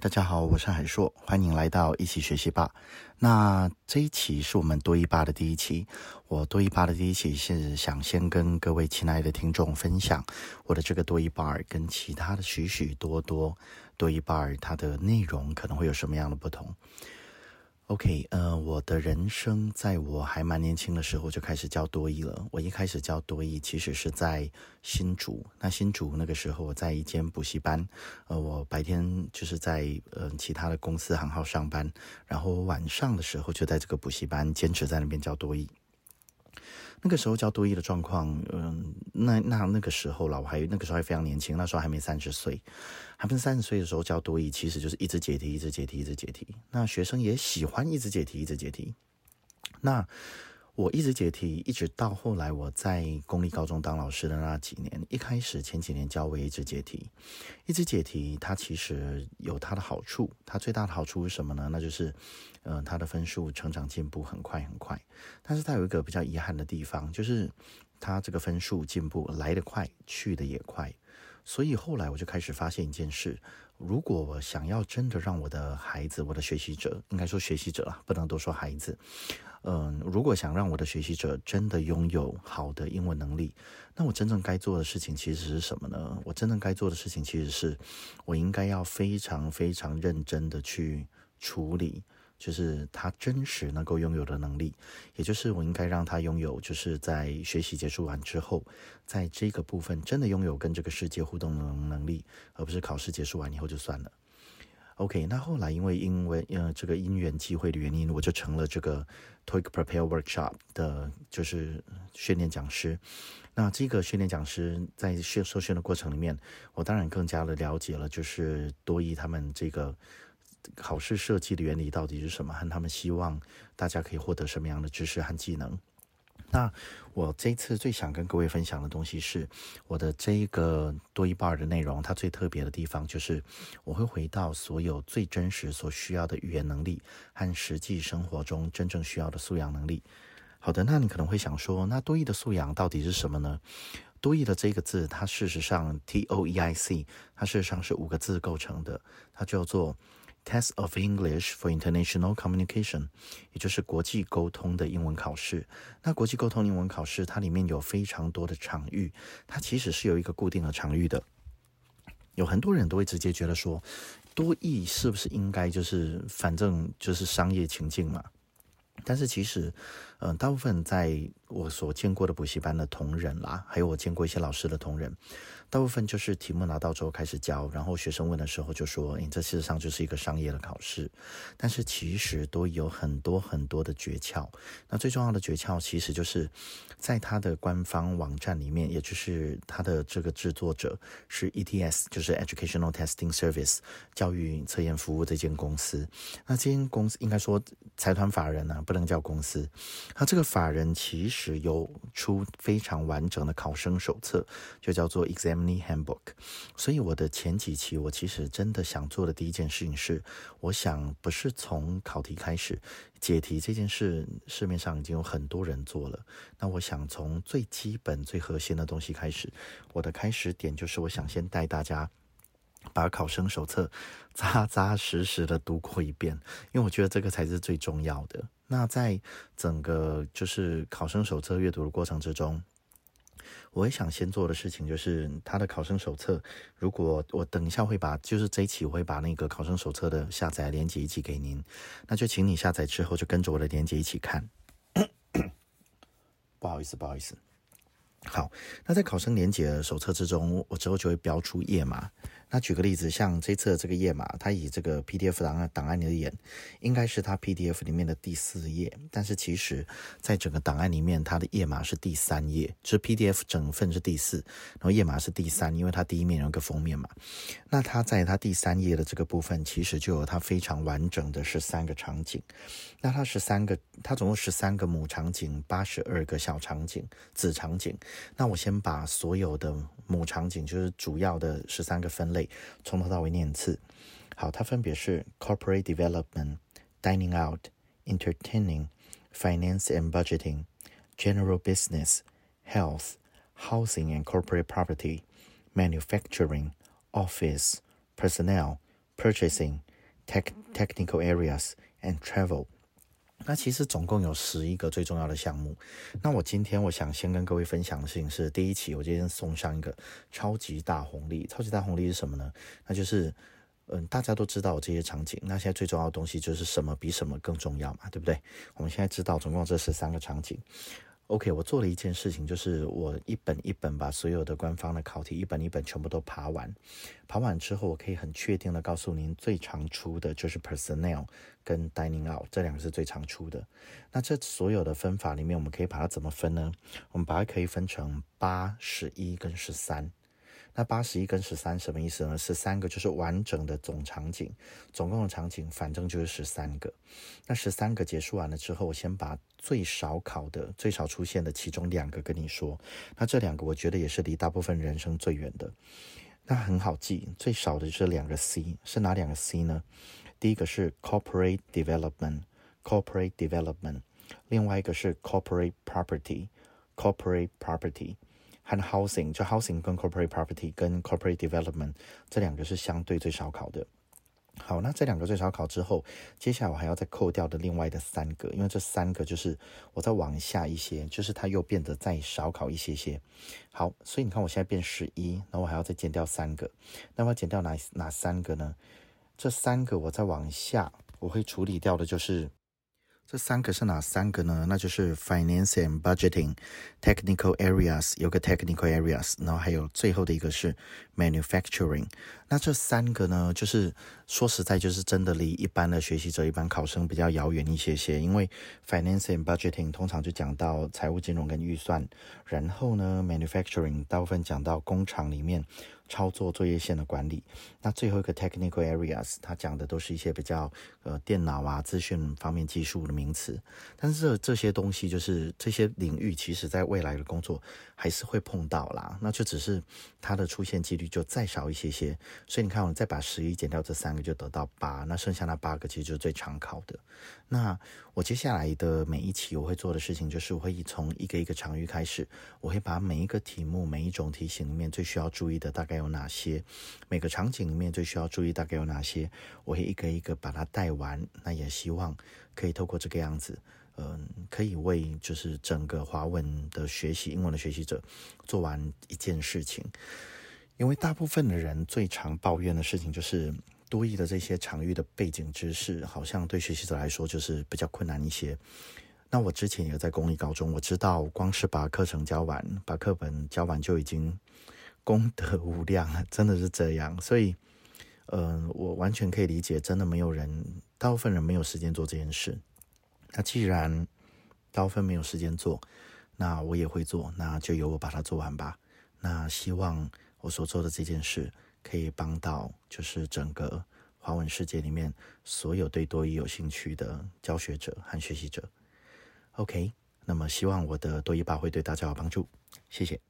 大家好，我是海硕，欢迎来到一起学习吧。那这一期是我们多一八的第一期，我多一八的第一期是想先跟各位亲爱的听众分享我的这个多一吧跟其他的许许多多多一吧它的内容可能会有什么样的不同。OK，呃，我的人生在我还蛮年轻的时候就开始教多义了。我一开始教多义其实是在新竹，那新竹那个时候我在一间补习班，呃，我白天就是在呃其他的公司行号上班，然后晚上的时候就在这个补习班坚持在那边教多义。那个时候教多义的状况，嗯，那那那个时候了，我还那个时候还非常年轻，那时候还没三十岁，还不是三十岁的时候教多义，其实就是一直解题，一直解题，一直解题。那学生也喜欢一直解题，一直解题。那我一直解题，一直到后来我在公立高中当老师的那几年，一开始前几年教我一直解题，一直解题，它其实有它的好处，它最大的好处是什么呢？那就是，嗯，它的分数成长进步很快很快，但是它有一个比较遗憾的地方，就是它这个分数进步来得快，去的也快，所以后来我就开始发现一件事。如果我想要真的让我的孩子，我的学习者，应该说学习者啊，不能多说孩子。嗯，如果想让我的学习者真的拥有好的英文能力，那我真正该做的事情其实是什么呢？我真正该做的事情其实是，我应该要非常非常认真的去处理。就是他真实能够拥有的能力，也就是我应该让他拥有，就是在学习结束完之后，在这个部分真的拥有跟这个世界互动的能力，而不是考试结束完以后就算了。OK，那后来因为因为呃这个因缘机会的原因，我就成了这个 TOEIC Prepare Workshop 的，就是训练讲师。那这个训练讲师在训受训的过程里面，我当然更加的了解了，就是多益他们这个。考试设计的原理到底是什么？和他们希望大家可以获得什么样的知识和技能？那我这次最想跟各位分享的东西是我的这一个多一半的内容。它最特别的地方就是我会回到所有最真实所需要的语言能力和实际生活中真正需要的素养能力。好的，那你可能会想说，那多义的素养到底是什么呢？多义的这个字，它事实上 T O E I C，它事实上是五个字构成的，它叫做。Test of English for International Communication，也就是国际沟通的英文考试。那国际沟通英文考试，它里面有非常多的场域，它其实是有一个固定的场域的。有很多人都会直接觉得说，多义是不是应该就是反正就是商业情境嘛？但是其实，嗯，大部分在我所见过的补习班的同仁啦，还有我见过一些老师的同仁。大部分就是题目拿到之后开始教，然后学生问的时候就说：“你这事实上就是一个商业的考试。”但是其实都有很多很多的诀窍。那最重要的诀窍其实就是在他的官方网站里面，也就是他的这个制作者是 ETS，就是 Educational Testing Service 教育测验服务这间公司。那这间公司应该说财团法人呢，不能叫公司。那这个法人其实是有出非常完整的考生手册，就叫做 Examining。Handbook，所以我的前几期，我其实真的想做的第一件事情是，我想不是从考题开始解题这件事，市面上已经有很多人做了。那我想从最基本、最核心的东西开始，我的开始点就是我想先带大家把考生手册扎扎实实的读过一遍，因为我觉得这个才是最重要的。那在整个就是考生手册阅读的过程之中。我也想先做的事情就是他的考生手册。如果我等一下会把，就是这一期我会把那个考生手册的下载链接一起给您，那就请你下载之后就跟着我的链接一起看。不好意思，不好意思。好，那在考生连接手册之中，我之后就会标出页码。那举个例子，像这次这个页码，它以这个 PDF 档案档案而言，应该是它 PDF 里面的第四页。但是其实，在整个档案里面，它的页码是第三页，就是 PDF 整份是第四，然后页码是第三，因为它第一面有个封面嘛。那它在它第三页的这个部分，其实就有它非常完整的十三个场景。那它十三个，它总共十三个母场景，八十二个小场景、子场景。那我先把所有的母场景，就是主要的十三个分类，从头到尾念一次。好，它分别是 corporate development、dining out、entertaining、finance and budgeting、general business、health、housing and corporate property、manufacturing、office、personnel、purchasing、 tech technical areas and travel。 那其实总共有十一个最重要的项目。那我今天我想先跟各位分享的事情是，第一期我今天送上一个超级大红利。超级大红利是什么呢？那就是，嗯，大家都知道这些场景。那现在最重要的东西就是什么比什么更重要嘛，对不对？我们现在知道总共这十三个场景。OK，我做了一件事情，就是我一本一本把所有的官方的考题一本一本全部都爬完。爬完之后，我可以很确定的告诉您，最常出的就是 personnel 跟 dining out 这两个是最常出的。那这所有的分法里面，我们可以把它怎么分呢？我们把它可以分成八、十一跟十三。那八十一跟十三什么意思呢？十三个就是完整的总场景，总共的场景反正就是十三个。那十三个结束完了之后，我先把最少考的、最少出现的其中两个跟你说。那这两个我觉得也是离大部分人生最远的。那很好记，最少的就是两个 C，是哪两个 C 呢？第一个是 corporate development，corporate development，另外一个是 corporate property，corporate property。和 housing 就 housing 跟 corporate property 跟 corporate development 这两个是相对最少考的。好，那这两个最少考之后，接下来我还要再扣掉的另外的三个，因为这三个就是我再往下一些，就是它又变得再少考一些些。好，所以你看我现在变十一，那我还要再减掉三个，那我减掉哪哪三个呢？这三个我再往下，我会处理掉的就是。这三个是哪三个呢？那就是 finance and budgeting technical areas，有个 technical areas，然后还有最后的一个是 manufacturing。那这三个呢，就是说实在，就是真的离一般的学习者、一般考生比较遥远一些些。因为 finance and budgeting 通常就讲到财务金融跟预算，然后呢，manufacturing 大部分讲到工厂里面。操作作业线的管理，那最后一个 technical areas，它讲的都是一些比较呃电脑啊、资讯方面技术的名词。但是这这些东西就是这些领域，其实在未来的工作还是会碰到啦。那就只是它的出现几率就再少一些些。所以你看，我再把十一减掉这三个，就得到八。那剩下那八个其实就是最常考的。那我接下来的每一期我会做的事情，就是我会从一个一个场域开始，我会把每一个题目、每一种题型里面最需要注意的大概。有哪些？每个场景里面最需要注意大概有哪些？我会一个一个把它带完。那也希望可以透过这个样子，嗯，可以为就是整个华文的学习、英文的学习者做完一件事情。因为大部分的人最常抱怨的事情就是多义的这些场域的背景知识，好像对学习者来说就是比较困难一些。那我之前也在公立高中，我知道光是把课程教完、把课本教完就已经。功德无量啊，真的是这样，所以，嗯，我完全可以理解，真的没有人，大部分人没有时间做这件事。那既然大部分没有时间做，那我也会做，那就由我把它做完吧。那希望我所做的这件事可以帮到，就是整个华文世界里面所有对多语有兴趣的教学者和学习者。OK，那么希望我的多语吧会对大家有帮助，谢谢。